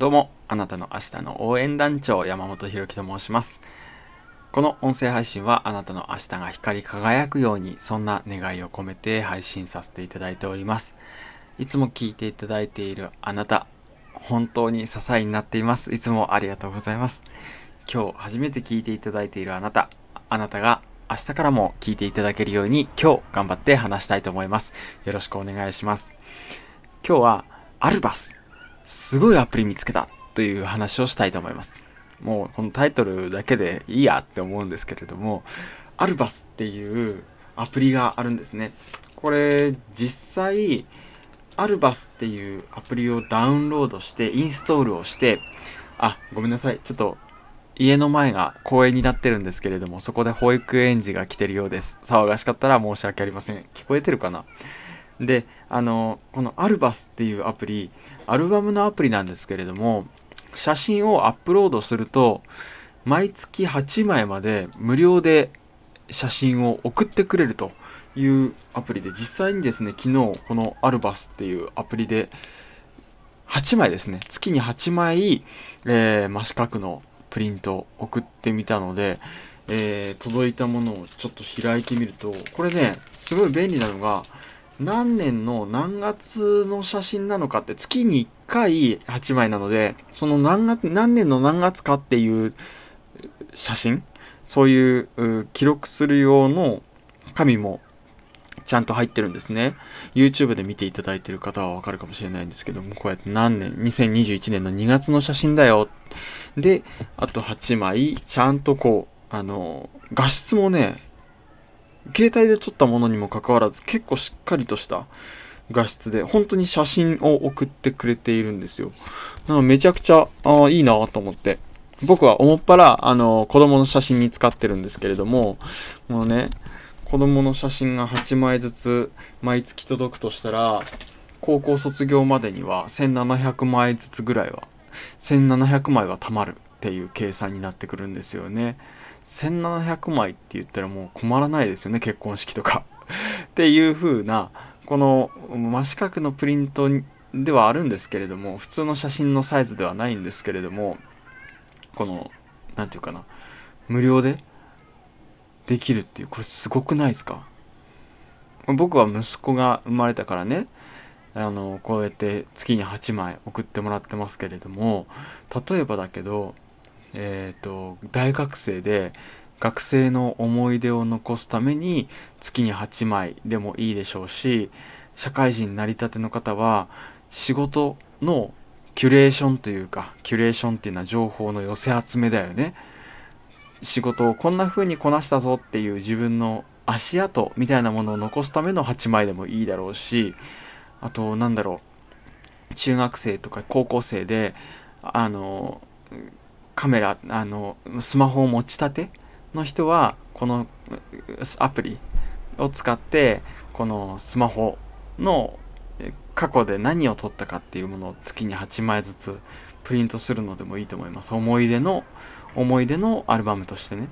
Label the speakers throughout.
Speaker 1: どうも、あなたの明日の応援団長山本博樹と申します。この音声配信はあなたの明日が光り輝くように、そんな願いを込めて配信させていただいております。いつも聞いていただいているあなた、本当に支えになっています。いつもありがとうございます。今日初めて聞いていただいているあなた、あなたが明日からも聞いていただけるように今日頑張って話したいと思います。よろしくお願いします。今日はアルバスすごいアプリ見つけたという話をしたいと思います。もうこのタイトルだけでいいやって思うんですけれども、アルバスっていうアプリがあるんですね。これ実際、アルバスっていうアプリをダウンロードしてインストールをして、あ、ごめんなさい。ちょっと家の前が公園になってるんですけれども、そこで保育園児が来てるようです。騒がしかったら申し訳ありません。聞こえてるかな？で、あの、このアルバスっていうアプリ、アルバムのアプリなんですけれども、写真をアップロードすると、毎月8枚まで無料で写真を送ってくれるというアプリで、実際にですね、昨日このアルバスっていうアプリで、8枚ですね、月に8枚、えー、真四角のプリントを送ってみたので、えー、届いたものをちょっと開いてみると、これね、すごい便利なのが、何年の何月の写真なのかって月に1回8枚なので、その何月、何年の何月かっていう写真そういう記録する用の紙もちゃんと入ってるんですね。YouTube で見ていただいてる方はわかるかもしれないんですけども、こうやって何年、2021年の2月の写真だよ。で、あと8枚、ちゃんとこう、あの、画質もね、携帯で撮ったものにもかかわらず結構しっかりとした画質で本当に写真を送ってくれているんですよ。なのめちゃくちゃあいいなと思って。僕は思っぱらあの子供の写真に使ってるんですけれども、もうね、子供の写真が8枚ずつ毎月届くとしたら、高校卒業までには1700枚ずつぐらいは、1700枚は貯まるっていう計算になってくるんですよね。1700枚って言ったらもう困らないですよね結婚式とか。っていう風なこの真四角のプリントではあるんですけれども普通の写真のサイズではないんですけれどもこの何て言うかな無料でできるっていうこれすごくないですか？僕は息子が生まれたからねあのこうやって月に8枚送ってもらってますけれども例えばだけどえっ、ー、と、大学生で学生の思い出を残すために月に8枚でもいいでしょうし、社会人成り立ての方は仕事のキュレーションというか、キュレーションっていうのは情報の寄せ集めだよね。仕事をこんな風にこなしたぞっていう自分の足跡みたいなものを残すための8枚でもいいだろうし、あと、なんだろう、中学生とか高校生で、あの、カメラ、あの、スマホを持ちたての人は、このアプリを使って、このスマホの過去で何を撮ったかっていうものを月に8枚ずつプリントするのでもいいと思います。思い出の、思い出のアルバムとしてね。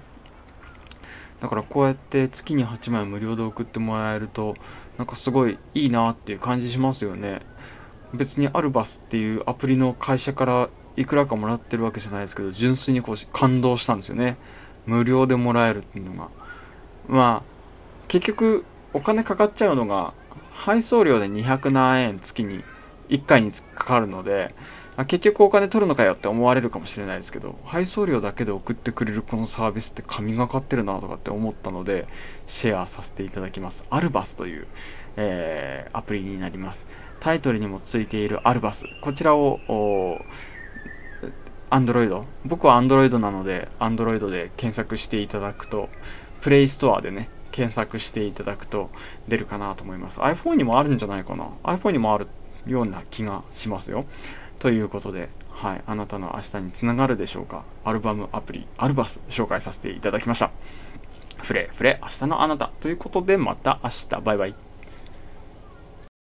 Speaker 1: だからこうやって月に8枚無料で送ってもらえると、なんかすごいいいなっていう感じしますよね。別にアルバスっていうアプリの会社からいくらかもらってるわけじゃないですけど、純粋にこう感動したんですよね。無料でもらえるっていうのが。まあ、結局、お金かかっちゃうのが、配送料で200何円月に1回にかかるので、結局お金取るのかよって思われるかもしれないですけど、配送料だけで送ってくれるこのサービスって神がかってるなとかって思ったので、シェアさせていただきます。アルバスという、えー、アプリになります。タイトルにもついているアルバス。こちらを、Android 僕は Android なので Android で検索していただくと Play Store でね検索していただくと出るかなと思います。iPhone にもあるんじゃないかな。iPhone にもあるような気がしますよ。ということではい。あなたの明日につながるでしょうか。アルバムアプリアルバス紹介させていただきました。フレフレ。明日のあなた。ということでまた明日。バイバイ。